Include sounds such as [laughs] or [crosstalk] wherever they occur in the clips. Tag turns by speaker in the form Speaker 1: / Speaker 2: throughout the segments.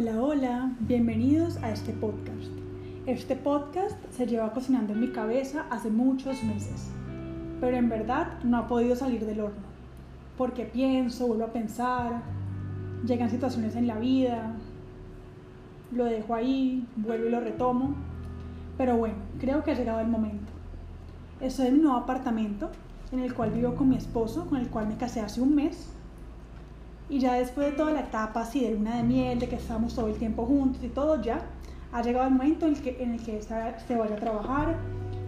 Speaker 1: Hola, hola, bienvenidos a este podcast. Este podcast se lleva cocinando en mi cabeza hace muchos meses, pero en verdad no ha podido salir del horno, porque pienso, vuelvo a pensar, llegan situaciones en la vida, lo dejo ahí, vuelvo y lo retomo, pero bueno, creo que ha llegado el momento. Estoy en mi nuevo apartamento, en el cual vivo con mi esposo, con el cual me casé hace un mes y ya después de toda la etapa así de luna de miel, de que estamos todo el tiempo juntos y todo, ya ha llegado el momento en el que, en el que se vaya a trabajar.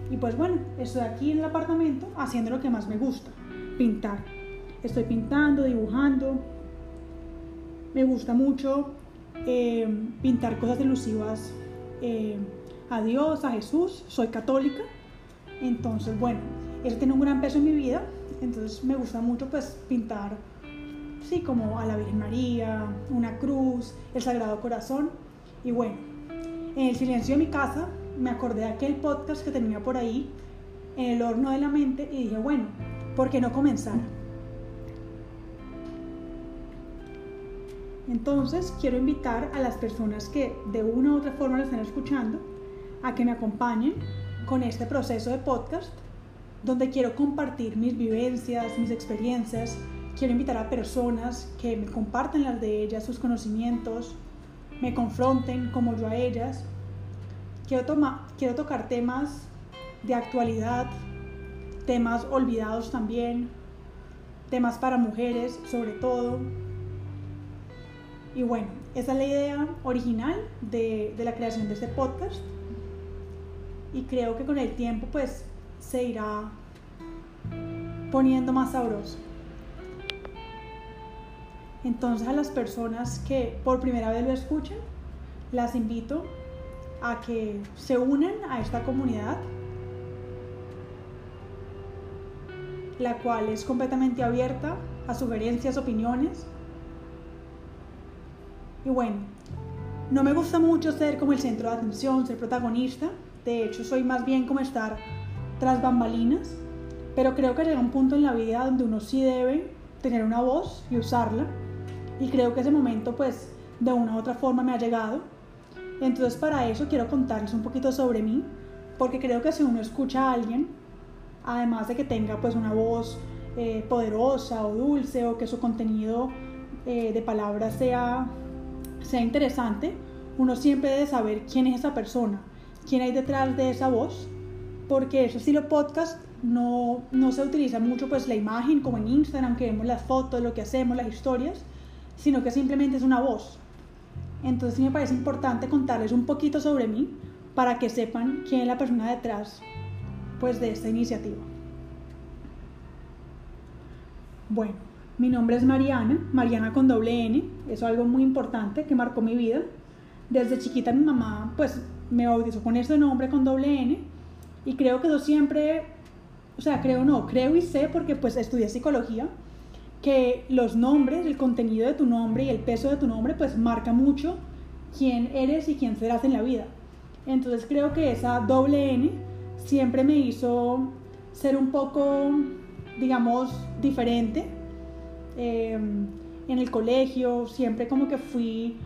Speaker 1: Y pues bueno, estoy aquí en el apartamento haciendo lo que más me gusta, pintar. Estoy pintando, dibujando. Me gusta mucho eh, pintar cosas elusivas eh, a Dios, a Jesús. Soy católica. Entonces, bueno, eso tiene un gran peso en mi vida. Entonces me gusta mucho pues pintar sí, como a la Virgen María, una cruz, el Sagrado Corazón. Y bueno, en el silencio de mi casa me acordé de aquel podcast que tenía por ahí, en el horno de la mente, y dije, bueno, ¿por qué no comenzar? Entonces quiero invitar a las personas que de una u otra forma lo están escuchando a que me acompañen con este proceso de podcast donde quiero compartir mis vivencias, mis experiencias, Quiero invitar a personas que me compartan las de ellas, sus conocimientos, me confronten como yo a ellas. Quiero, quiero tocar temas de actualidad, temas olvidados también, temas para mujeres sobre todo. Y bueno, esa es la idea original de, de la creación de este podcast. Y creo que con el tiempo pues se irá poniendo más sabroso. Entonces a las personas que por primera vez lo escuchan, las invito a que se unan a esta comunidad, la cual es completamente abierta a sugerencias, opiniones. Y bueno, no me gusta mucho ser como el centro de atención, ser protagonista. De hecho, soy más bien como estar tras bambalinas. Pero creo que llega un punto en la vida donde uno sí debe tener una voz y usarla y creo que ese momento pues de una u otra forma me ha llegado. Entonces para eso quiero contarles un poquito sobre mí, porque creo que si uno escucha a alguien, además de que tenga pues una voz eh, poderosa o dulce o que su contenido eh, de palabras sea, sea interesante, uno siempre debe saber quién es esa persona, quién hay detrás de esa voz, porque ese estilo podcast no, no se utiliza mucho pues la imagen como en Instagram, que vemos las fotos, lo que hacemos, las historias, sino que simplemente es una voz. Entonces sí me parece importante contarles un poquito sobre mí para que sepan quién es la persona detrás pues, de esta iniciativa. Bueno, mi nombre es Mariana, Mariana con doble N, eso es algo muy importante que marcó mi vida. Desde chiquita mi mamá pues me bautizó con ese nombre con doble N y creo que yo siempre, o sea, creo no, creo y sé porque pues estudié psicología que los nombres, el contenido de tu nombre y el peso de tu nombre, pues marca mucho quién eres y quién serás en la vida. Entonces creo que esa doble N siempre me hizo ser un poco, digamos, diferente. Em, en el colegio siempre como que fui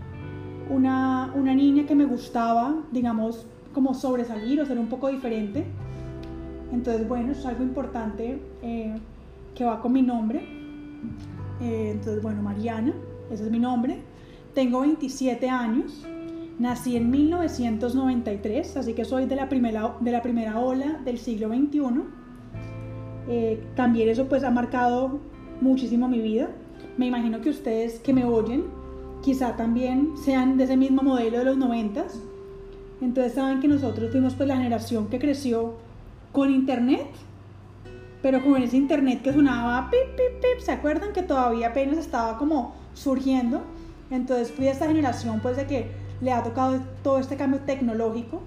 Speaker 1: una, una, niña que me gustaba, digamos, como sobresalir o ser un poco diferente. Entonces, bueno, es algo importante eh, que va con mi nombre. Eh, entonces, bueno, Mariana, ese es mi nombre. Tengo 27 años. Nací en 1993, así que soy de la primera, de la primera ola del siglo XXI. Eh, también eso pues ha marcado muchísimo mi vida. Me imagino que ustedes que me oyen quizá también sean de ese mismo modelo de los 90 Entonces saben que nosotros fuimos pues la generación que creció con internet pero con ese internet que sonaba pip, pip, pip, ¿se acuerdan que todavía apenas estaba como surgiendo? Entonces fui a esta generación pues de que le ha tocado todo este cambio tecnológico.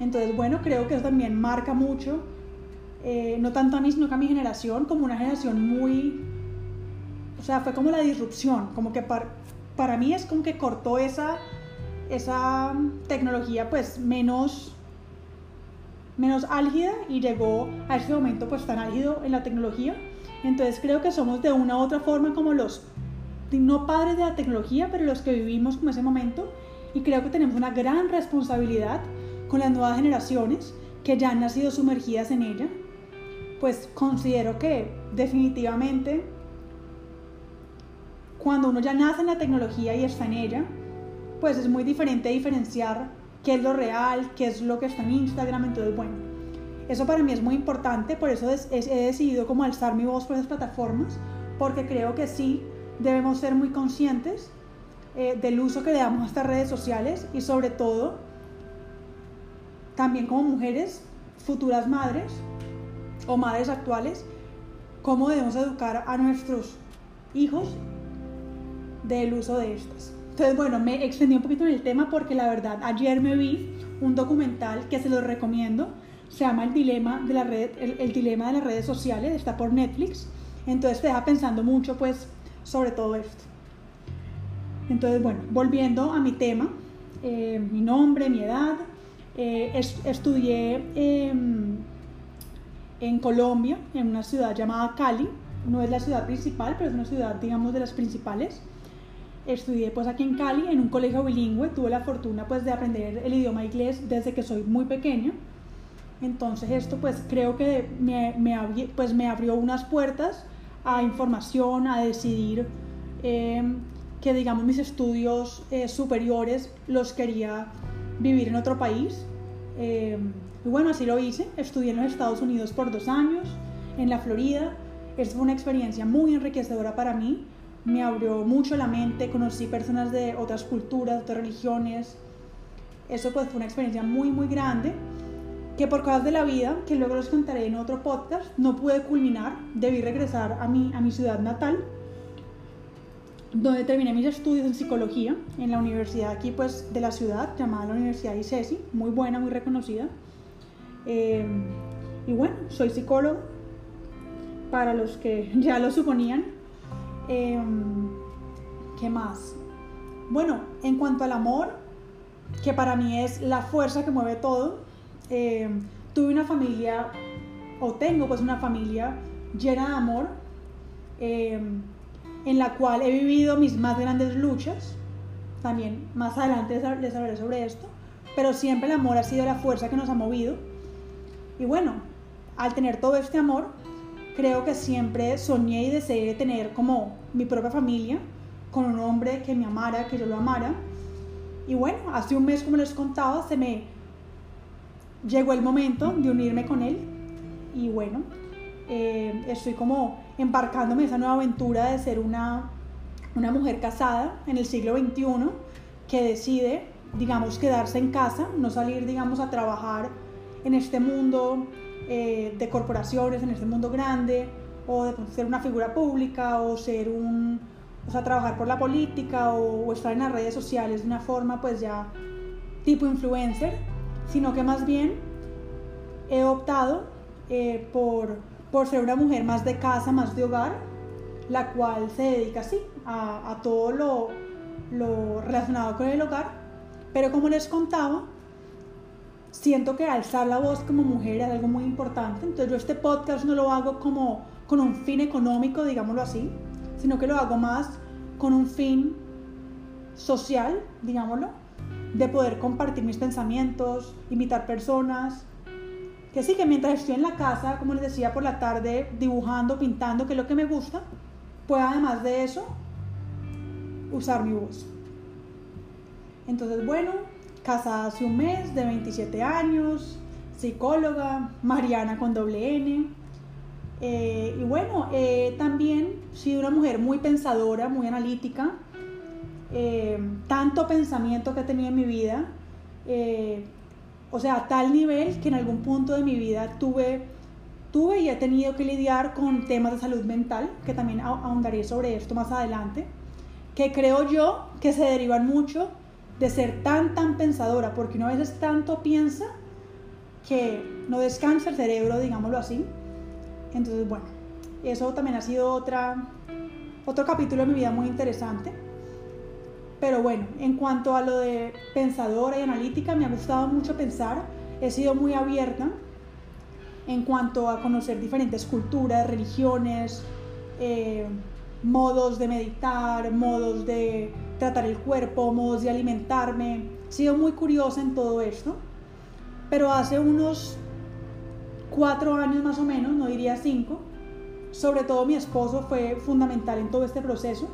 Speaker 1: Entonces bueno, creo que eso también marca mucho, eh, no tanto a mí, sino que a mi generación, como una generación muy, o sea, fue como la disrupción, como que para, para mí es como que cortó esa, esa tecnología pues menos menos álgida y llegó a este momento pues tan álgido en la tecnología. Entonces creo que somos de una u otra forma como los, no padres de la tecnología, pero los que vivimos con ese momento. Y creo que tenemos una gran responsabilidad con las nuevas generaciones que ya han nacido sumergidas en ella. Pues considero que definitivamente cuando uno ya nace en la tecnología y está en ella, pues es muy diferente diferenciar qué es lo real, qué es lo que está en Instagram. Entonces, bueno, eso para mí es muy importante, por eso he decidido como alzar mi voz por esas plataformas, porque creo que sí debemos ser muy conscientes eh, del uso que le damos a estas redes sociales y sobre todo también como mujeres, futuras madres o madres actuales, cómo debemos educar a nuestros hijos del uso de estas. Entonces, bueno, me extendí un poquito en el tema porque la verdad, ayer me vi un documental que se lo recomiendo, se llama El dilema de, la red, el, dilema de las redes sociales, está por Netflix, entonces te deja pensando mucho pues sobre todo esto. Entonces, bueno, volviendo a mi tema, eh, mi nombre, mi edad, eh, estudié en Colombia, en una ciudad llamada Cali, no es la ciudad principal, pero es una ciudad, digamos, de las principales estudié pues aquí en Cali en un colegio bilingüe, tuve la fortuna pues de aprender el idioma inglés desde que soy muy pequeña. Entonces esto pues creo que me, pues, me abrió unas puertas a información, a decidir em, que digamos mis estudios eh, superiores los quería vivir en otro país. Em, y bueno, así lo hice. Estudié en los Estados Unidos por dos años, en la Florida. Fue una experiencia muy enriquecedora para mí me abrió mucho la mente, conocí personas de otras culturas, otras religiones. Eso pues fue una experiencia muy, muy grande que por cosas de la vida, que luego les contaré en otro podcast, no pude culminar. Debí regresar a mi, a mi ciudad natal, donde terminé mis estudios en psicología en la universidad aquí pues de la ciudad, llamada la Universidad ICESI, muy buena, muy reconocida. Eh, y bueno, soy psicólogo, para los que [laughs] ya lo suponían. Em, ¿Qué más? Bueno, en cuanto al amor, que para mí es la fuerza que mueve todo, em, tuve una familia, o tengo pues una familia llena de amor, em, en la cual he vivido mis más grandes luchas. También más adelante les hablaré sobre esto, pero siempre el amor ha sido la fuerza que nos ha movido. Y bueno, al tener todo este amor, creo que siempre soñé y deseé tener como mi propia familia, con un hombre que me amara, que yo lo amara. Y bueno, hace un mes, como les contaba, se me llegó el momento de unirme con él. Y bueno, eh, estoy como embarcándome en esa nueva aventura de ser una, una mujer casada en el siglo XXI que decide, digamos, quedarse en casa, no salir, digamos, a trabajar en este mundo eh, de corporaciones en este mundo grande, o de ser una figura pública, o ser un, o sea, trabajar por la política, o, estar en las redes sociales de una forma pues ya tipo influencer, sino que más bien he optado eh, por, por ser una mujer más de casa, más de hogar, la cual se dedica así a, a todo lo, lo relacionado con el hogar, pero como les contaba, siento que alzar la voz como mujer es algo muy importante. Entonces yo este podcast no lo hago como con un fin económico, digámoslo así, sino que lo hago más con un fin social, digámoslo, de poder compartir mis pensamientos, invitar personas. Que sí, que mientras estoy en la casa, como les decía, por la tarde, dibujando, pintando, que es lo que me gusta, pueda además de eso usar mi voz. Entonces, bueno, casada hace un mes, de 27 años, psicóloga, Mariana con doble N. Eh, y bueno, eh, también sido una mujer muy pensadora, muy analítica, eh, tanto pensamiento que he tenido en mi vida, o sea, a tal nivel que en algún punto de mi vida tuve, tuve y he tenido que lidiar con temas de salud mental, que también ahondaré sobre esto más adelante, que creo yo que se derivan mucho de ser tan, tan pensadora, porque uno a veces tanto piensa que no descansa el cerebro, digámoslo así. Entonces, bueno, eso también ha sido otra, otro capítulo de mi vida muy interesante. Pero bueno, en cuanto a lo de pensadora y analítica, me ha gustado mucho pensar, he sido muy abierta en cuanto a conocer diferentes culturas, religiones, eh, modos de meditar, modos de tratar el cuerpo, modos de alimentarme. He sido muy curiosa en todo esto, pero hace unos cuatro años más o menos, no diría cinco, sobre todo mi esposo fue fundamental en todo este proceso.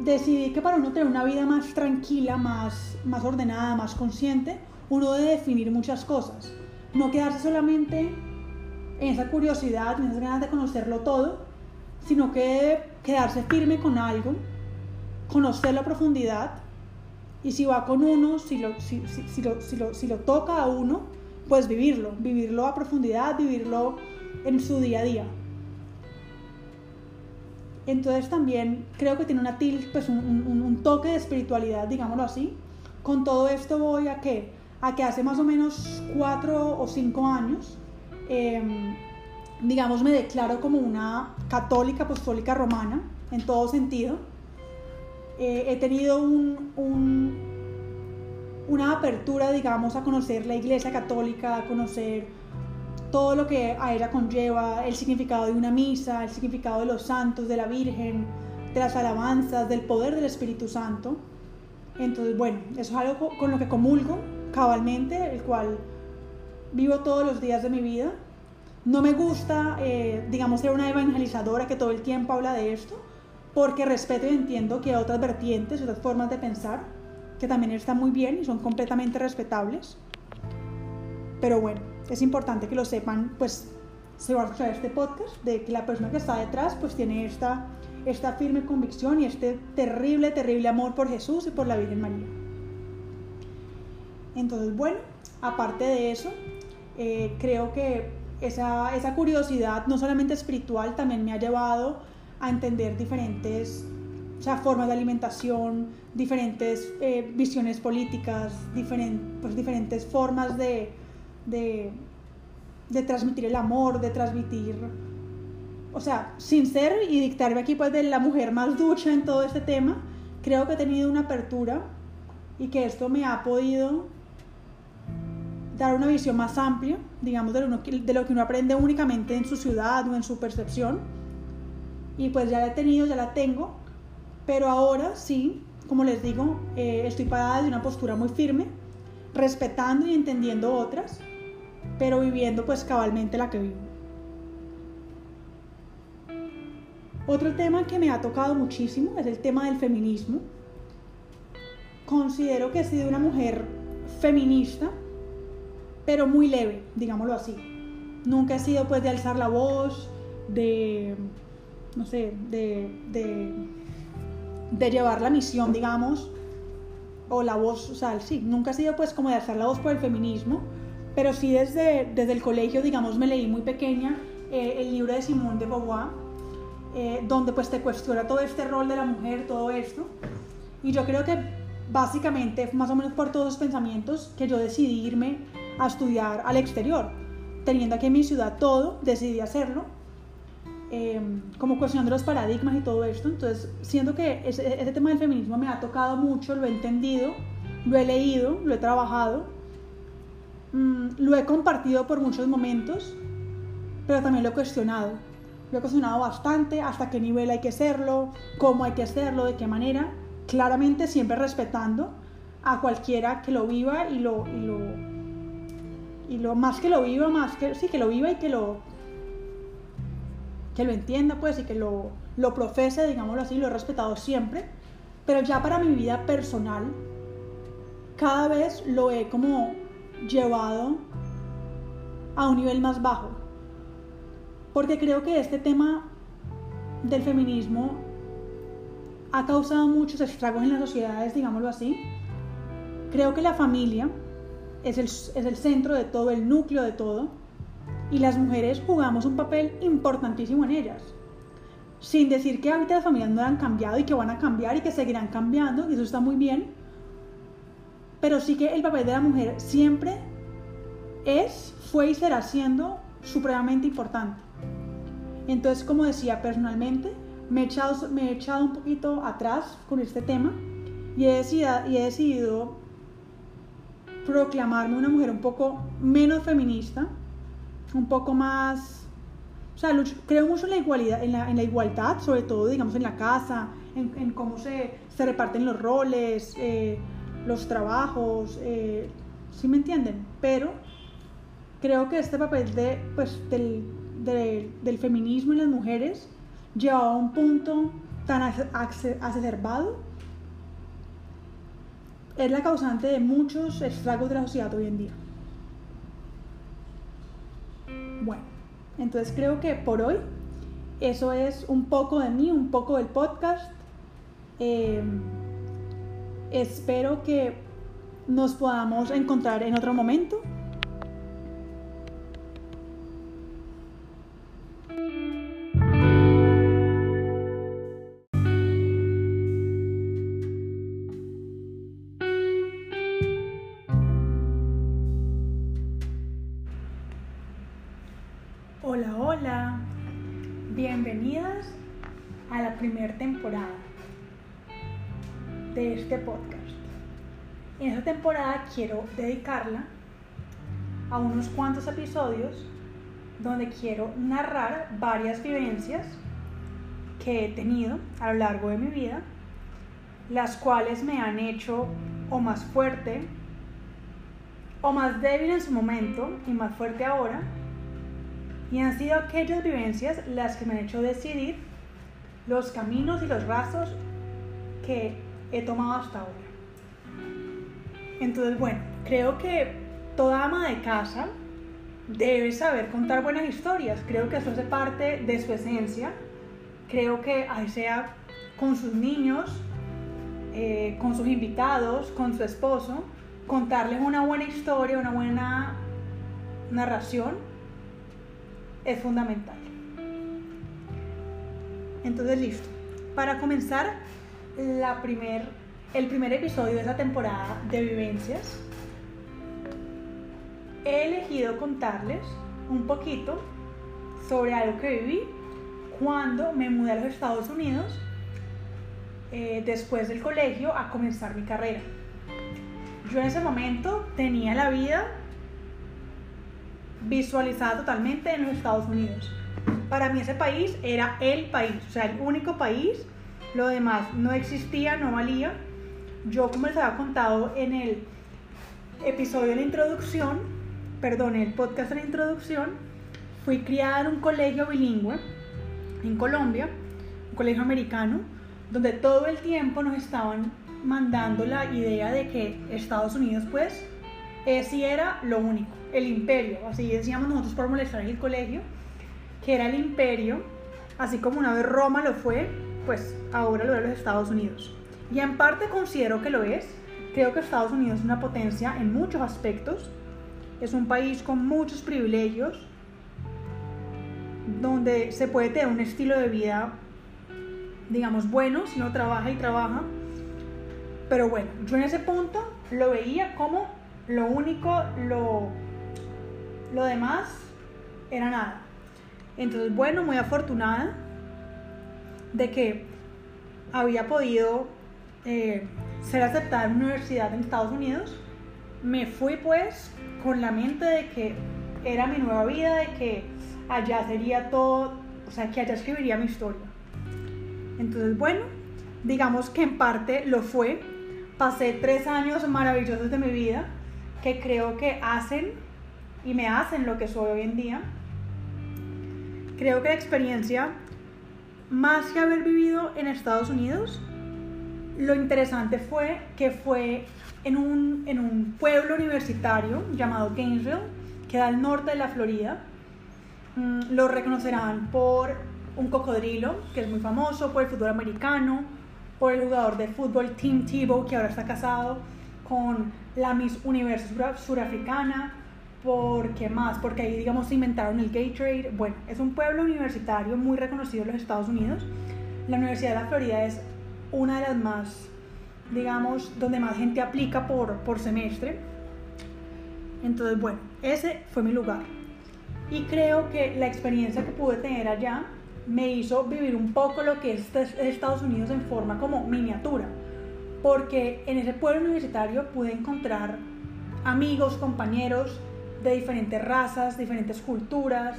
Speaker 1: Decidí que para uno tener una vida más tranquila, más, más ordenada, más consciente, uno debe definir muchas cosas. No quedarse solamente en esa curiosidad, en esas ganas de conocerlo todo, sino que quedarse firme con algo, conocerlo a profundidad y si va con uno, si lo, si, lo, si, lo, si lo toca a uno, pues vivirlo, vivirlo a profundidad, vivirlo en su día a día. Entonces también creo que tiene una pues un, un, toque de espiritualidad, digámoslo así. Con todo esto voy a que, a que hace más o menos cuatro o cinco años, em, digamos, me declaro como una católica apostólica romana, en todo sentido. Eh, he tenido un, un, una apertura, digamos, a conocer la iglesia católica, a conocer todo lo que a ella conlleva, el significado de una misa, el significado de los santos, de la Virgen, de las alabanzas, del poder del Espíritu Santo. Entonces, bueno, eso es algo con lo que comulgo cabalmente, el cual vivo todos los días de mi vida. No me gusta, eh, digamos, ser una evangelizadora que todo el tiempo habla de esto, porque respeto y entiendo que hay otras vertientes, otras formas de pensar, que también están muy bien y son completamente respetables. Pero bueno, es importante que lo sepan, pues se va a escuchar este podcast, de que la persona que está detrás pues tiene esta, esta firme convicción y este terrible, terrible amor por Jesús y por la Virgen María. Entonces, bueno, aparte de eso, eh, creo que esa, esa, curiosidad, no solamente espiritual, también me ha llevado a entender diferentes o sea, formas de alimentación, diferentes eh, visiones políticas, pues, diferentes formas de, de, transmitir el amor, de transmitir, o sea, sin ser y dictarme aquí pues de la mujer más ducha en todo este tema, creo que he tenido una apertura y que esto me ha podido dar una visión más amplia, digamos, de de lo que uno aprende únicamente en su ciudad o en su percepción. Y pues ya la he tenido, ya la tengo, pero ahora sí, como les digo, eh, estoy parada de una postura muy firme, respetando y entendiendo otras, pero viviendo pues cabalmente la que vivo. Otro tema que me ha tocado muchísimo es el tema del feminismo. Considero que he sido una mujer feminista, pero muy leve, digámoslo así. Nunca he sido pues de alzar la voz, de, no sé, de, de, llevar la misión, digamos, o la voz, o sea, sí, nunca he sido pues como de alzar la voz por el feminismo, pero sí desde, desde el colegio, digamos, me leí muy pequeña eh, el libro de Simone de Beauvoir, eh, donde pues te cuestiona todo este rol de la mujer, todo esto. Y yo creo que básicamente, más o menos por todos los pensamientos, que yo decidí irme a estudiar al exterior. Teniendo aquí en mi ciudad todo, decidí hacerlo. Eh, como cuestionando los paradigmas y todo esto. Entonces, siento que ese, ese tema del feminismo me ha tocado mucho, lo he entendido, lo he leído, lo he trabajado Mm, lo he compartido por muchos momentos, pero también lo he cuestionado. Lo he cuestionado bastante, hasta qué nivel hay que hacerlo, cómo hay que hacerlo, de qué manera. Claramente siempre respetando a cualquiera que lo viva y lo, y lo, y lo más que lo viva, más que sí, que lo viva y que lo, que lo entienda, pues, y que lo, lo profese, digámoslo así, lo he respetado siempre. Pero ya para mi vida personal, cada vez lo he como llevado a un nivel más bajo. Porque creo que este tema del feminismo ha causado muchos estragos en las sociedades, digámoslo así. Creo que la familia es el, es el centro de todo, el núcleo de todo, y las mujeres jugamos un papel importantísimo en ellas. Sin decir que ahorita las familias no han cambiado y que van a cambiar y que seguirán cambiando, y eso está muy bien, pero sí que el papel de la mujer siempre es, fue y será siendo supremamente importante. Entonces, como decía, personalmente me he echado, me he echado un poquito atrás con este tema y he, y he decidido proclamarme una mujer un poco menos feminista, un poco más, o sea, creo mucho en la igualdad, en la, igualdad, sobre todo, digamos, en la casa, en, en cómo se, se, reparten los roles, eh, los trabajos, eh, ¿sí me entienden? Pero creo que este papel de, pues, del, del feminismo en las mujeres llevado a un punto tan acerbado es la causante de muchos estragos de la sociedad hoy en día. Bueno, entonces creo que por hoy eso es un poco de mí, un poco del podcast. Em, espero que nos podamos encontrar en otro momento. Primera temporada de este podcast. En esta temporada quiero dedicarla a unos cuantos episodios donde quiero narrar varias vivencias que he tenido a lo largo de mi vida, las cuales me han hecho o más fuerte o más débil en su momento y más fuerte ahora y han sido aquellas vivencias las que me han hecho decidir los caminos y los rasos que he tomado hasta ahora. Entonces, bueno, creo que toda ama de casa debe saber contar buenas historias. Creo que eso hace parte de su esencia. Creo que ahí sea con sus niños, eh, con sus invitados, con su esposo, contarles una buena historia, una buena narración es fundamental. Entonces, listo. Para comenzar la primer, el primer episodio de esta temporada de vivencias, he elegido contarles un poquito sobre algo que viví cuando me mudé a los Estados Unidos eh, después del colegio a comenzar mi carrera. Yo en ese momento tenía la vida visualizada totalmente en los Estados Unidos. Para mí ese país era el país, o sea, el único país. Lo demás no existía, no valía. Yo, como les había contado en el episodio de la introducción, perdón, el podcast de la introducción, fui criada en un colegio bilingüe en Colombia, un colegio americano, donde todo el tiempo nos estaban mandando la idea de que Estados Unidos, pues, ese era lo único el imperio, así decíamos nosotros por molestar en el colegio, que era el imperio, así como una vez Roma lo fue, pues ahora lo es los Estados Unidos. Y en parte considero que lo es, creo que Estados Unidos es una potencia en muchos aspectos, es un país con muchos privilegios, donde se puede tener un estilo de vida, digamos, bueno si uno trabaja y trabaja. Pero bueno, yo en ese punto lo veía como lo único, lo lo demás era nada. Entonces, bueno, muy afortunada de que había podido eh, ser aceptada en una universidad en Estados Unidos. Me fui pues con la mente de que era mi nueva vida, de que allá sería todo, o sea, que allá escribiría mi historia. Entonces, bueno, digamos que en parte lo fue. Pasé tres años maravillosos de mi vida que creo que hacen y me hacen lo que soy hoy en día. Creo que la experiencia, más que haber vivido en Estados Unidos, lo interesante fue que fue en un, en un pueblo universitario llamado Gainesville, que da al norte de la Florida. Mm, lo reconocerán por un cocodrilo, que es muy famoso, por el fútbol americano, por el jugador de fútbol Tim Tebow, que ahora está casado con la Miss Universo surafricana, ¿Por qué más? Porque ahí, digamos, se inventaron el gay trade. Bueno, es un pueblo universitario muy reconocido en los Estados Unidos. La Universidad de la Florida es una de las más, digamos, donde más gente aplica por, por semestre. Entonces, bueno, ese fue mi lugar. Y creo que la experiencia que pude tener allá me hizo vivir un poco lo que es Estados Unidos en forma como miniatura. Porque en ese pueblo universitario pude encontrar amigos, compañeros, de diferentes razas, diferentes culturas,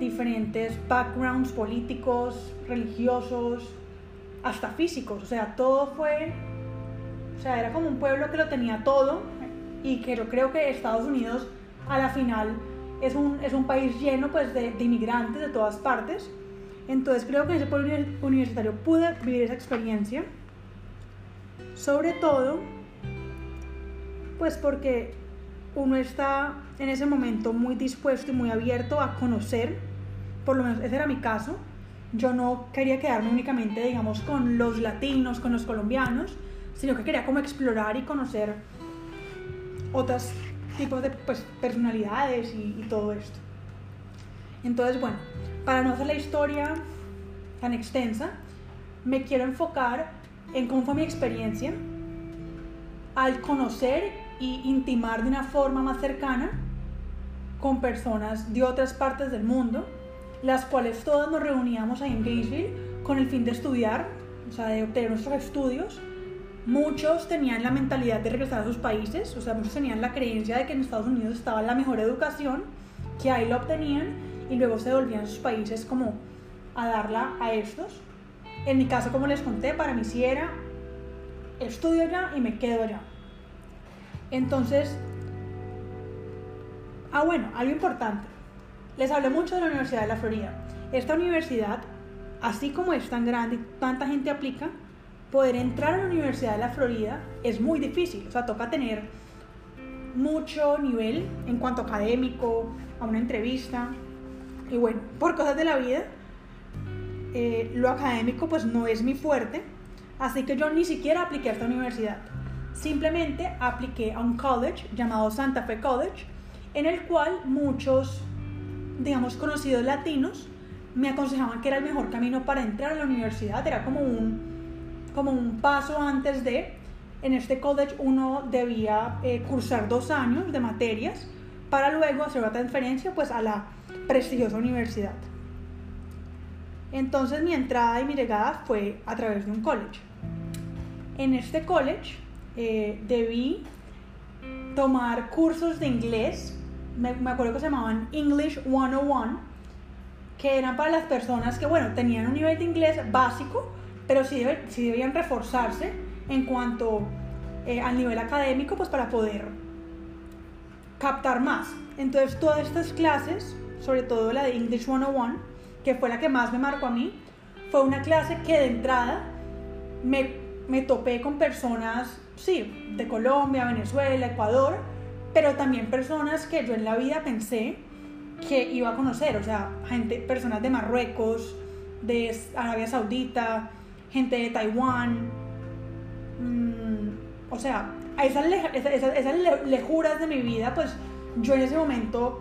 Speaker 1: diferentes backgrounds políticos, religiosos, hasta físicos. O sea, todo fue, o sea, era como un pueblo que lo tenía todo y que yo creo que Estados Unidos a la final es un, es un país lleno pues de, de inmigrantes de todas partes. Entonces creo que en ese pueblo universitario pude vivir esa experiencia. Sobre todo, pues porque uno está en ese momento muy dispuesto y muy abierto a conocer, por lo menos ese era mi caso, yo no quería quedarme únicamente, digamos, con los latinos, con los colombianos, sino que quería como explorar y conocer otros tipos de pues, personalidades y, y todo esto. Entonces, bueno, para no hacer la historia tan extensa, me quiero enfocar en cómo fue mi experiencia al conocer y intimar de una forma más cercana con personas de otras partes del mundo, las cuales todas nos reuníamos ahí en Gainesville con el fin de estudiar, o sea, de obtener nuestros estudios. Muchos tenían la mentalidad de regresar a sus países, o sea, muchos tenían la creencia de que en Estados Unidos estaba la mejor educación, que ahí lo obtenían y luego se volvían a sus países como a darla a estos. En mi caso, como les conté, para mí sí era estudio allá y me quedo allá. Entonces, ah bueno, algo importante. Les hablé mucho de la Universidad de la Florida. Esta universidad, así como es tan grande y tanta gente aplica, poder entrar a la Universidad de la Florida es muy difícil. O sea, toca tener mucho nivel en cuanto académico, a una entrevista. Y bueno, por cosas de la vida, eh, lo académico pues no es mi fuerte, así que yo ni siquiera apliqué a esta universidad. Simplemente apliqué a un college llamado Santa Fe College, en el cual muchos, digamos, conocidos latinos me aconsejaban que era el mejor camino para entrar a la universidad, era como un, como un paso antes de, en este college uno debía eh, cursar dos años de materias para luego hacer una transferencia pues a la prestigiosa universidad. Entonces mi entrada y mi llegada fue a través de un college. En este college eh, debí tomar cursos de inglés, me, acuerdo que se llamaban English 101, que eran para las personas que, bueno, tenían un nivel de inglés básico, pero sí, debían reforzarse en cuanto eh, al nivel académico, pues para poder captar más. Entonces todas estas clases, sobre todo la de English 101, que fue la que más me marcó a mí, fue una clase que de entrada me, me topé con personas, sí, de Colombia, Venezuela, Ecuador, pero también personas que yo en la vida pensé que iba a conocer, o sea, gente, personas de Marruecos, de Arabia Saudita, gente de Taiwán, mm, o sea, esas, lejuras de mi vida, pues yo en ese momento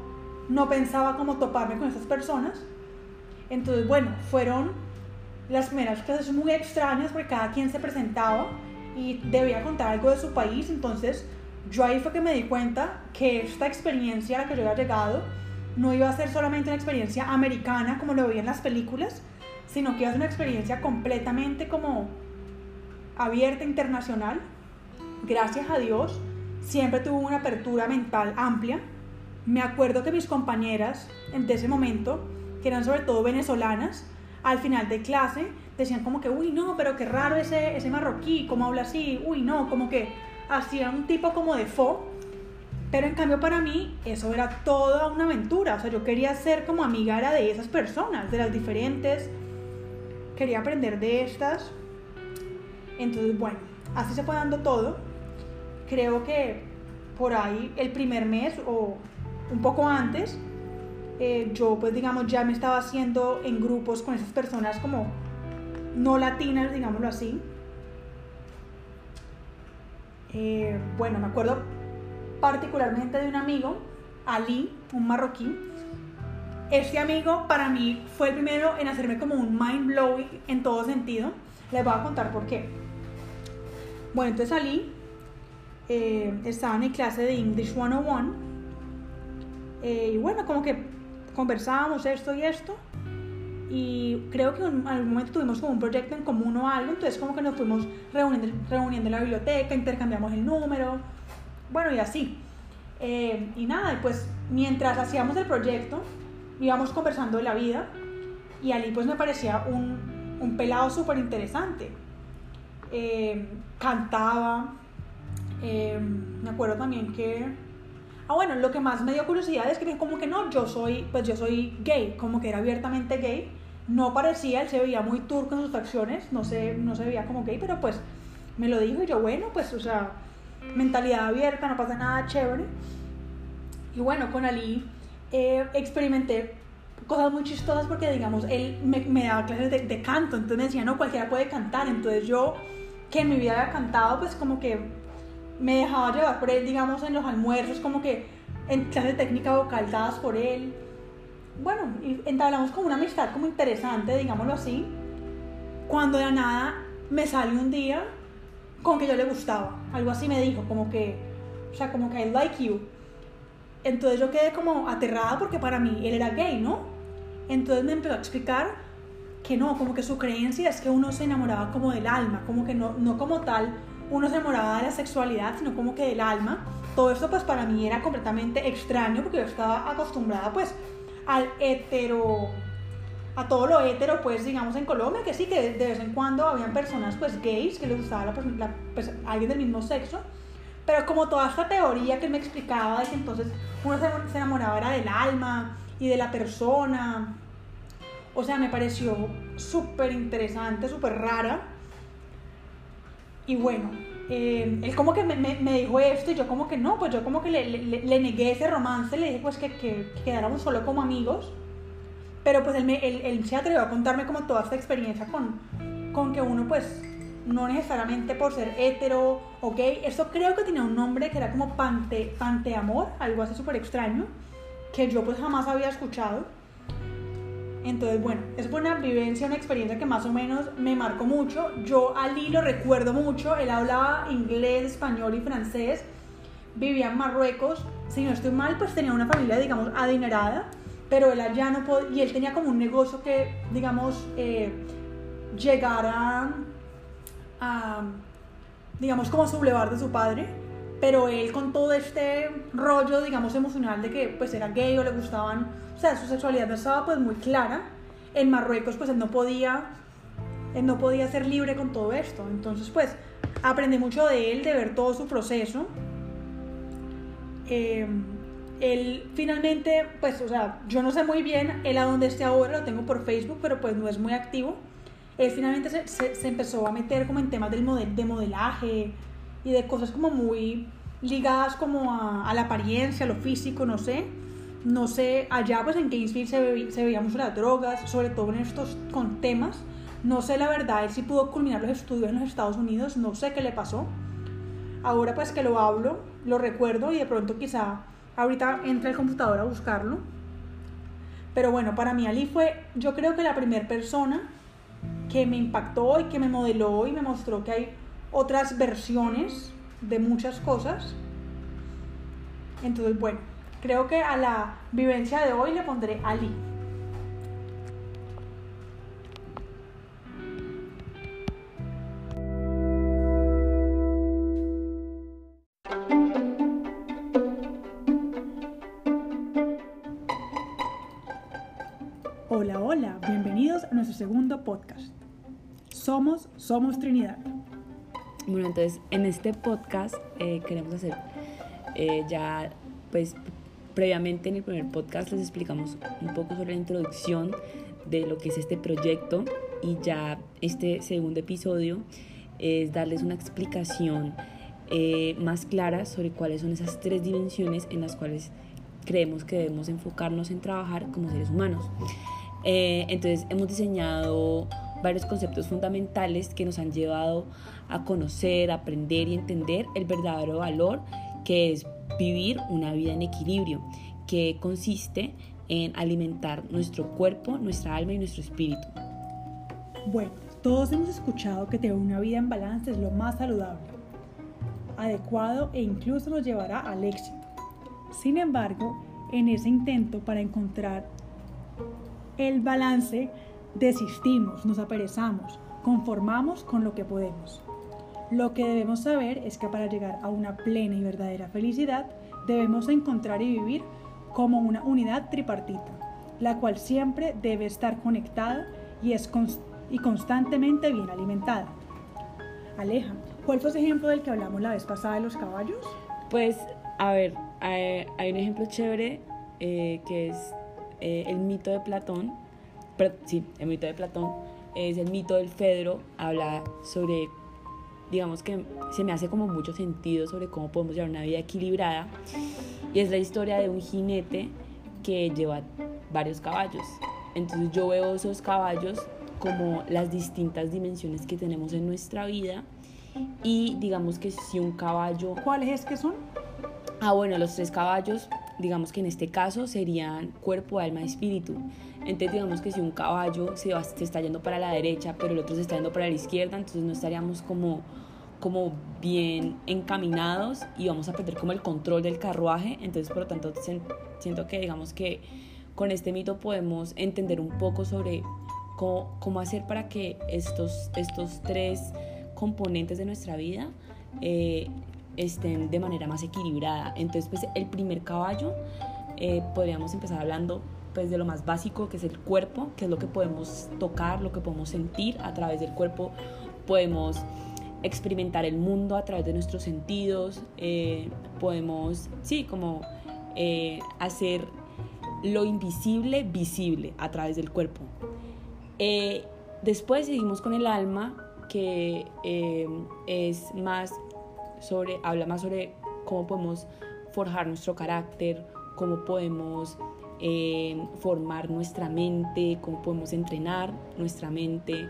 Speaker 1: no pensaba cómo toparme con esas personas, entonces, bueno, fueron las primeras clases muy extrañas porque cada quien se presentaba y debía contar algo de su país. Entonces, yo ahí fue que me di cuenta que esta experiencia a la que yo había llegado no iba a ser solamente una experiencia americana como lo veía en las películas, sino que iba a ser una experiencia completamente como abierta, internacional. Gracias a Dios, siempre tuvo una apertura mental amplia. Me acuerdo que mis compañeras en ese momento que eran sobre todo venezolanas, al final de clase decían como que, uy, no, pero qué raro ese, ese marroquí, cómo habla así, uy, no, como que hacían un tipo como de fo. Pero en cambio para mí eso era toda una aventura, o sea, yo quería ser como amiga de esas personas, de las diferentes, quería aprender de estas. Entonces, bueno, así se fue dando todo. Creo que por ahí el primer mes o un poco antes, eh, yo pues digamos ya me estaba haciendo en grupos con esas personas como no latinas, digámoslo así. Eh, bueno, me acuerdo particularmente de un amigo, Ali, un marroquí. Este amigo para mí fue el primero en hacerme como un mind blowing en todo sentido. Les voy a contar por qué. Bueno, entonces Ali eh, estaba en mi clase de English 101 y bueno, como que conversábamos esto y esto y creo que en algún momento tuvimos como un proyecto en común o algo, entonces como que nos fuimos reuniendo, reuniendo en la biblioteca, intercambiamos el número, bueno y así. Eh, y nada, pues mientras hacíamos el proyecto, íbamos conversando de la vida y Ali pues me parecía un, un pelado súper interesante. Eh, cantaba, eh, me acuerdo también que... Ah, bueno, lo que más me dio curiosidad es que como que no, yo soy, pues yo soy gay, como que era abiertamente gay. No parecía, él se veía muy turco en sus acciones, no se, no se veía como gay, pero pues me lo dijo y yo, bueno, pues, o sea, mentalidad abierta, no pasa nada chévere. Y bueno, con Ali eh, experimenté cosas muy chistosas porque, digamos, él me, me daba clases de, de, canto, entonces me decía, no, cualquiera puede cantar, entonces yo, que en mi vida había cantado, pues como que me dejaba llevar por él, digamos, en los almuerzos, como que en clases de técnica vocal dadas por él. Bueno, y entablamos como una amistad como interesante, digámoslo así, cuando de nada me sale un día con que yo le gustaba, algo así me dijo, como que, o sea, como que I like you. Entonces yo quedé como aterrada porque para mí él era gay, ¿no? Entonces me empezó a explicar que no, como que su creencia es que uno se enamoraba como del alma, como que no, no como tal uno se enamoraba de la sexualidad, sino como que del alma. Todo esto pues para mí era completamente extraño porque yo estaba acostumbrada pues al hetero, a todo lo hetero pues digamos en Colombia, que sí, que de vez en cuando habían personas pues gays que les gustaba la, la, pues, alguien del mismo sexo, pero como toda esta teoría que me explicaba de que entonces uno se, se enamoraba era del alma y de la persona, o sea, me pareció súper interesante, súper rara. Y bueno, eh, él como que me, me, me, dijo esto y yo como que no, pues yo como que le, le, le negué ese romance, le dije pues que, que, que, quedáramos solo como amigos. Pero pues él, me, él, él, se atrevió a contarme como toda esta experiencia con, con que uno pues no necesariamente por ser hetero o gay, esto creo que tenía un nombre que era como pante, panteamor, algo así súper extraño, que yo pues jamás había escuchado. Entonces, bueno, es una vivencia, una experiencia que más o menos me marcó mucho. Yo a Ali lo recuerdo mucho, él hablaba inglés, español y francés, vivía en Marruecos, si no estoy mal, pues tenía una familia, digamos, adinerada, pero él allá no podía, y él tenía como un negocio que, digamos, eh, llegara a, digamos, como sublevar de su padre, pero él con todo este rollo, digamos, emocional de que pues era gay o le gustaban, o sea, su sexualidad no estaba pues muy clara, en Marruecos pues él no podía, él no podía ser libre con todo esto, entonces pues aprendí mucho de él, de ver todo su proceso. Eh, él finalmente, pues, o sea, yo no sé muy bien él a dónde esté ahora, lo tengo por Facebook, pero pues no es muy activo. Él finalmente se, se, se empezó a meter como en temas del model, de modelaje, y de cosas como muy ligadas como a, a, la apariencia, a lo físico, no sé. No sé, allá pues en Gainesville se, ve, se veía mucho las drogas, sobre todo en estos con temas. No sé la verdad, él sí pudo culminar los estudios en los Estados Unidos, no sé qué le pasó. Ahora pues que lo hablo, lo recuerdo y de pronto quizá ahorita entre el computador a buscarlo. Pero bueno, para mí Ali fue, yo creo que la primera persona que me impactó y que me modeló y me mostró que hay otras versiones de muchas cosas. Entonces, bueno, creo que a la vivencia de hoy le pondré Ali. Hola, hola, bienvenidos a nuestro segundo podcast. Somos, somos Trinidad.
Speaker 2: Bueno, entonces en este podcast eh, queremos hacer eh, ya, pues previamente en el primer podcast les explicamos un poco sobre la introducción de lo que es este proyecto y ya este segundo episodio es darles una explicación eh, más clara sobre cuáles son esas tres dimensiones en las cuales creemos que debemos enfocarnos en trabajar como seres humanos. entonces hemos diseñado varios conceptos fundamentales que nos han llevado a conocer, aprender y entender el verdadero valor que es vivir una vida en equilibrio, que consiste en alimentar nuestro cuerpo, nuestra alma y nuestro espíritu.
Speaker 1: Bueno, todos hemos escuchado que tener una vida en balance es lo más saludable, adecuado e incluso nos llevará al éxito. Sin embargo, en ese intento para encontrar el balance, desistimos, nos aperezamos, conformamos con lo que podemos. Lo que debemos saber es que para llegar a una plena y verdadera felicidad debemos encontrar y vivir como una unidad tripartita. la cual siempre debe estar conectada y es y constantemente bien alimentada. Aleja, ¿cuál fue ese ejemplo del que hablamos la vez pasada de los caballos?
Speaker 2: Pues, a ver, hay, un ejemplo chévere eh, que es eh, el mito de Platón. Sí, el mito de Platón es el mito del Fedro. Habla sobre, digamos que se me hace como mucho sentido sobre cómo podemos llevar una vida equilibrada. Y es la historia de un jinete que lleva varios caballos. Entonces yo veo esos caballos como las distintas dimensiones que tenemos en nuestra vida y digamos que si un caballo...
Speaker 1: ¿Cuáles es que son?
Speaker 2: Ah, bueno, los tres caballos, digamos que en este caso serían cuerpo, alma y espíritu. Entonces digamos que si un caballo se, va, se está yendo para la derecha, pero el otro se está yendo para la izquierda, entonces no estaríamos como como bien encaminados y vamos a perder como el control del carruaje. Entonces, por lo tanto, siento que digamos que con este mito podemos entender un poco sobre cómo, cómo hacer para que estos, estos tres componentes de nuestra vida eh, estén de manera más equilibrada. Entonces, pues el primer caballo, eh, podríamos empezar hablando pues de lo más básico que es el cuerpo, que es lo que podemos tocar, lo que podemos sentir a través del cuerpo, podemos experimentar el mundo a través de nuestros sentidos, eh, podemos, sí, como hacer lo invisible visible a través del cuerpo. Eh, después seguimos con el alma, que eh, es más sobre, habla más sobre cómo podemos forjar nuestro carácter, cómo podemos eh, formar nuestra mente, cómo podemos entrenar nuestra mente,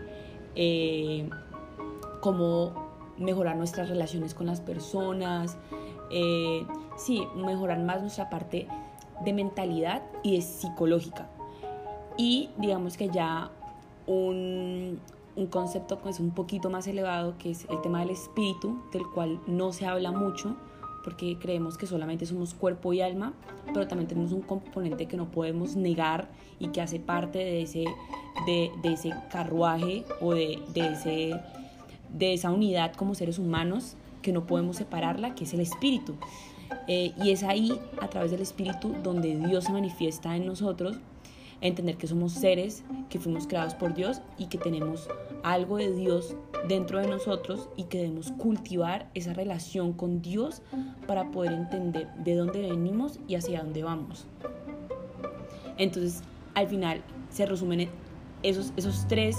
Speaker 2: cómo mejorar nuestras relaciones con las personas, sí, mejorar más nuestra parte de mentalidad y de psicológica. Y digamos que ya un, un concepto pues un poquito más elevado que es el tema del espíritu, del cual no se habla mucho porque creemos que solamente somos cuerpo y alma, pero también tenemos un componente que no podemos negar y que hace parte de ese, de, ese carruaje o de, de, ese, de esa unidad como seres humanos que no podemos separarla, que es el espíritu. Eh, y es ahí, a través del espíritu, donde Dios se manifiesta en nosotros entender que somos seres que fuimos creados por Dios y que tenemos algo de Dios dentro de nosotros y que debemos cultivar esa relación con Dios para poder entender de dónde venimos y hacia dónde vamos. Entonces, al final, se resumen esos, esos tres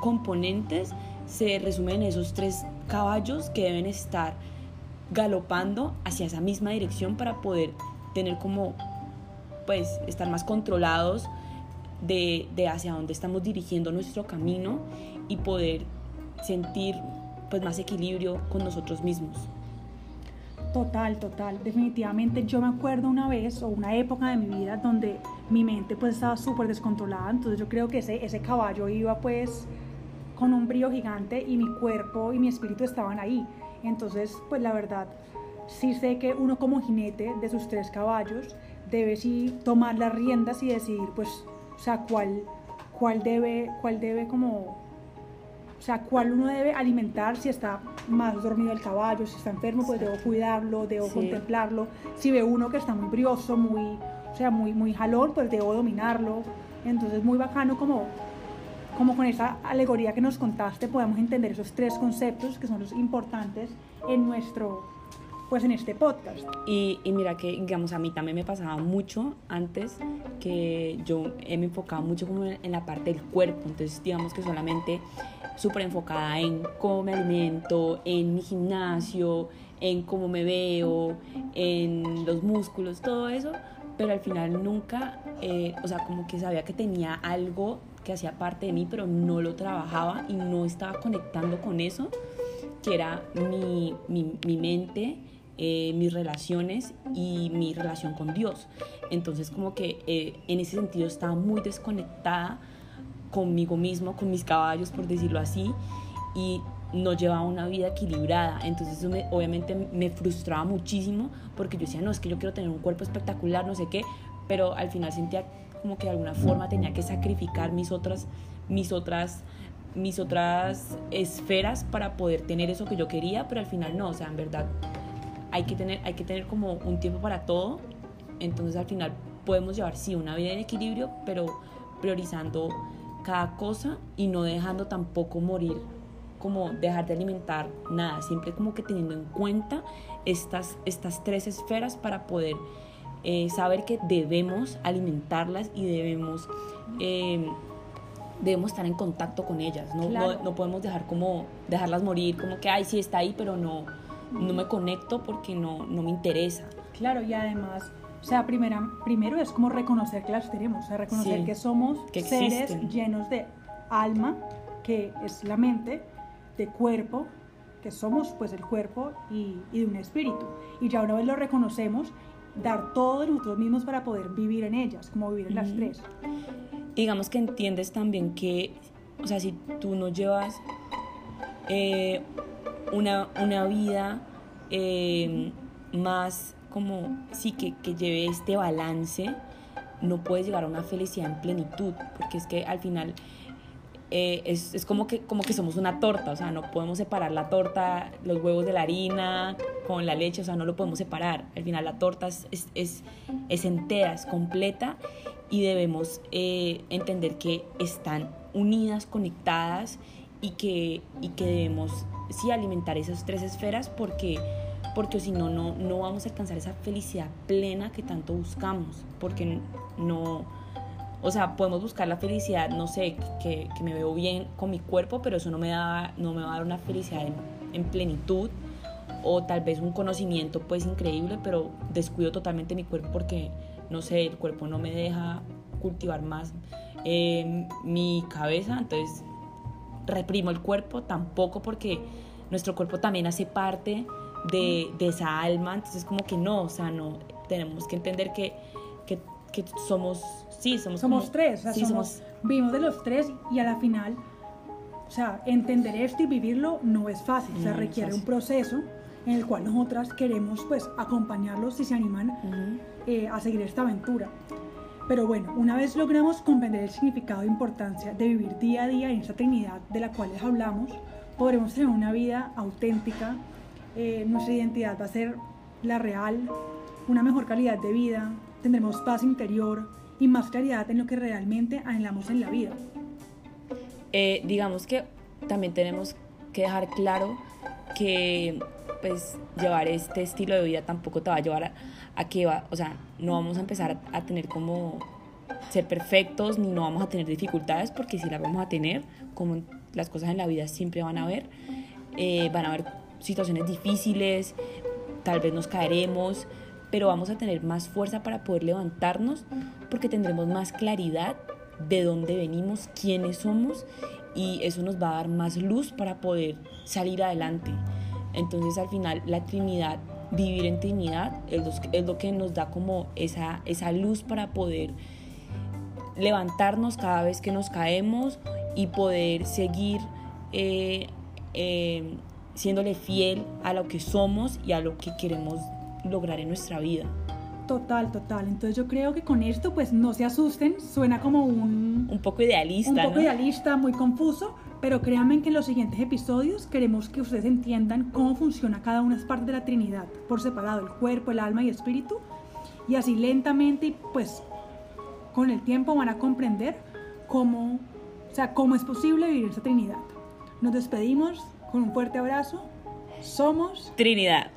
Speaker 2: componentes, se resumen en esos tres caballos que deben estar galopando hacia esa misma dirección para poder tener como, pues, estar más controlados de, de hacia dónde estamos dirigiendo nuestro camino y poder sentir pues más equilibrio con nosotros mismos.
Speaker 1: Total, total. Definitivamente yo me acuerdo una vez o una época de mi vida donde mi mente pues estaba súper descontrolada. Entonces yo creo que ese, ese caballo iba pues con un brío gigante y mi cuerpo y mi espíritu estaban ahí. Entonces pues la verdad sí sé que uno como jinete de sus tres caballos debe sí tomar las riendas y decidir pues sea, cuál, cuál, debe, cuál debe como, o sea, cuál uno debe alimentar si está más dormido el caballo, si está enfermo, pues debo cuidarlo, debo contemplarlo. Si ve uno que está muy brioso, muy, o sea, muy, muy jalón, pues debo dominarlo. Entonces, muy bacano como, como con esa alegoría que nos contaste podemos entender esos tres conceptos que son los importantes en nuestro pues en este podcast.
Speaker 2: Y, y, mira que, digamos, a mí también me pasaba mucho antes que yo me enfocaba mucho como en, la parte del cuerpo, entonces digamos que solamente súper enfocada en cómo me alimento, en mi gimnasio, en cómo me veo, en los músculos, todo eso, pero al final nunca, eh, o sea, como que sabía que tenía algo que hacía parte de mí, pero no lo trabajaba y no estaba conectando con eso, que era mi, mi, mi mente eh, mis relaciones y mi relación con Dios. Entonces como que eh, en ese sentido estaba muy desconectada conmigo mismo, con mis caballos, por decirlo así, y no llevaba una vida equilibrada. Entonces eso obviamente me frustraba muchísimo porque yo decía, no, es que yo quiero tener un cuerpo espectacular, no sé qué, pero al final sentía como que de alguna forma tenía que sacrificar mis otras, mis otras mis otras esferas para poder tener eso que yo quería, pero al final no, o sea, en verdad hay que tener, hay que tener como un tiempo para todo. Entonces al final podemos llevar, sí, una vida en equilibrio, pero priorizando cada cosa y no dejando tampoco morir, como dejar de alimentar nada, siempre como que teniendo en cuenta estas, estas tres esferas para poder eh, saber que debemos alimentarlas y debemos, eh, debemos estar en contacto con ellas, ¿no?
Speaker 1: Claro.
Speaker 2: No, no podemos dejar como, dejarlas morir, como que, ay, sí está ahí, pero no, no me conecto porque no, no me interesa.
Speaker 1: Claro, y además, o sea, primera, primero es como reconocer que las tenemos, o sea, reconocer
Speaker 2: Sí,
Speaker 1: que somos
Speaker 2: que
Speaker 1: seres llenos de alma, que es la mente, de cuerpo, que somos pues el cuerpo y, y de un espíritu. Y ya una vez lo reconocemos, dar todo de nosotros mismos para poder vivir en ellas, como vivir en las tres.
Speaker 2: digamos que entiendes también que, o sea, si tú no llevas eh, una, una vida eh, más como, sí, que, que lleve este balance, no puedes llegar a una felicidad en plenitud, porque es que al final eh, es, es como, que, como que somos una torta, o sea, no podemos separar la torta, los huevos de la harina con la leche, o sea, no lo podemos separar. Al final la torta es, es, es, entera, es completa y debemos eh, entender que están unidas, conectadas y que, y que debemos sí alimentar esas tres esferas porque porque si no, no, vamos a alcanzar esa felicidad plena que tanto buscamos, porque no, o sea, podemos buscar la felicidad, no sé, que, que me veo bien con mi cuerpo, pero eso no me, da, no me va a dar una felicidad en, en plenitud, o tal vez un conocimiento pues increíble, pero descuido totalmente mi cuerpo porque, no sé, el cuerpo no me deja cultivar más eh, mi cabeza, entonces reprimo el cuerpo tampoco porque nuestro cuerpo también hace parte de, de, esa alma, entonces como que no, o sea, no, tenemos que entender que, que, que somos, sí, somos,
Speaker 1: Somos
Speaker 2: como-
Speaker 1: tres, o sea,
Speaker 2: sí,
Speaker 1: somos, vivimos de los tres y a la final, o sea, entender esto y vivirlo no es fácil, o sea,
Speaker 2: No, no es
Speaker 1: requiere un proceso en el cual nosotras queremos pues acompañarlos si se animan eh, a seguir esta aventura. Pero bueno, una vez logramos comprender el significado e importancia de vivir día a día en esta Trinidad de la cual les hablamos, podremos tener una vida auténtica, eh, nuestra identidad va a ser la real, una mejor calidad de vida, tendremos paz interior y más claridad en lo que realmente anhelamos en la vida.
Speaker 2: Eh, digamos que también tenemos que dejar claro que pues llevar este estilo de vida tampoco te va a llevar a, a que va, o sea, no vamos a empezar a, tener como ser perfectos ni no vamos a tener dificultades porque si las vamos a tener, como las cosas en la vida siempre van a haber, eh, van a haber situaciones difíciles, tal vez nos caeremos, pero vamos a tener más fuerza para poder levantarnos porque tendremos más claridad de dónde venimos, quiénes somos y eso nos va a dar más luz para poder salir adelante. Entonces al final la Trinidad, vivir en Trinidad es lo, es lo que nos da como esa, esa luz para poder levantarnos cada vez que nos caemos y poder seguir eh, eh, siéndole fiel a lo que somos y a lo que queremos lograr en nuestra vida.
Speaker 1: Total, total. Entonces yo creo que con esto pues no se asusten, suena como un,
Speaker 2: Un poco idealista,
Speaker 1: un poco
Speaker 2: ¿no?
Speaker 1: idealista, muy confuso, pero créanme que en los siguientes episodios queremos que ustedes entiendan cómo funciona cada una de las partes de la Trinidad, por separado, el cuerpo, el alma y el espíritu, y así lentamente y pues con el tiempo van a comprender cómo, o sea, cómo es posible vivir esta Trinidad. Nos despedimos con un fuerte abrazo. Somos
Speaker 2: Trinidad.